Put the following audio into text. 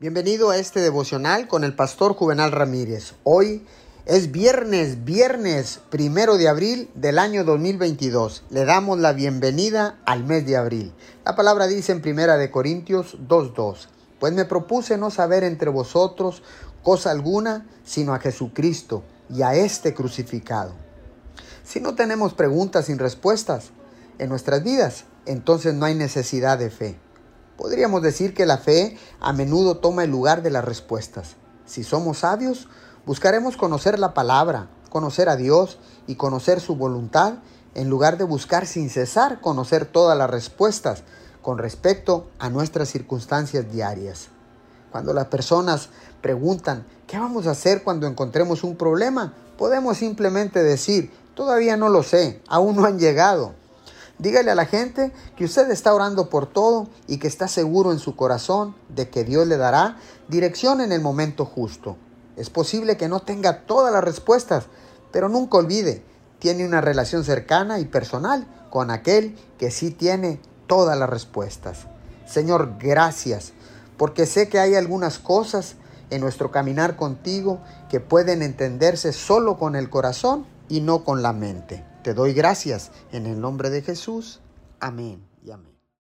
Bienvenido a este devocional con el pastor Juvenal Ramírez. Hoy es viernes, viernes primero de abril del año 2022. Le damos la bienvenida al mes de abril. La palabra dice en primera de Corintios 2.2. Pues me propuse no saber entre vosotros cosa alguna, sino a Jesucristo y a este crucificado. Si no tenemos preguntas sin respuestas en nuestras vidas, entonces no hay necesidad de fe. Podríamos decir que la fe a menudo toma el lugar de las respuestas. Si somos sabios, buscaremos conocer la palabra, conocer a Dios y conocer su voluntad, en lugar de buscar sin cesar conocer todas las respuestas con respecto a nuestras circunstancias diarias. Cuando las personas preguntan, ¿qué vamos a hacer cuando encontremos un problema? Podemos simplemente decir, todavía no lo sé, aún no han llegado. Dígale a la gente que usted está orando por todo y que está seguro en su corazón de que Dios le dará dirección en el momento justo. Es posible que no tenga todas las respuestas, pero nunca olvide, tiene una relación cercana y personal con aquel que sí tiene todas las respuestas. Señor, gracias, porque sé que hay algunas cosas en nuestro caminar contigo que pueden entenderse solo con el corazón y no con la mente. Te doy gracias en el nombre de Jesús. Amén y amén.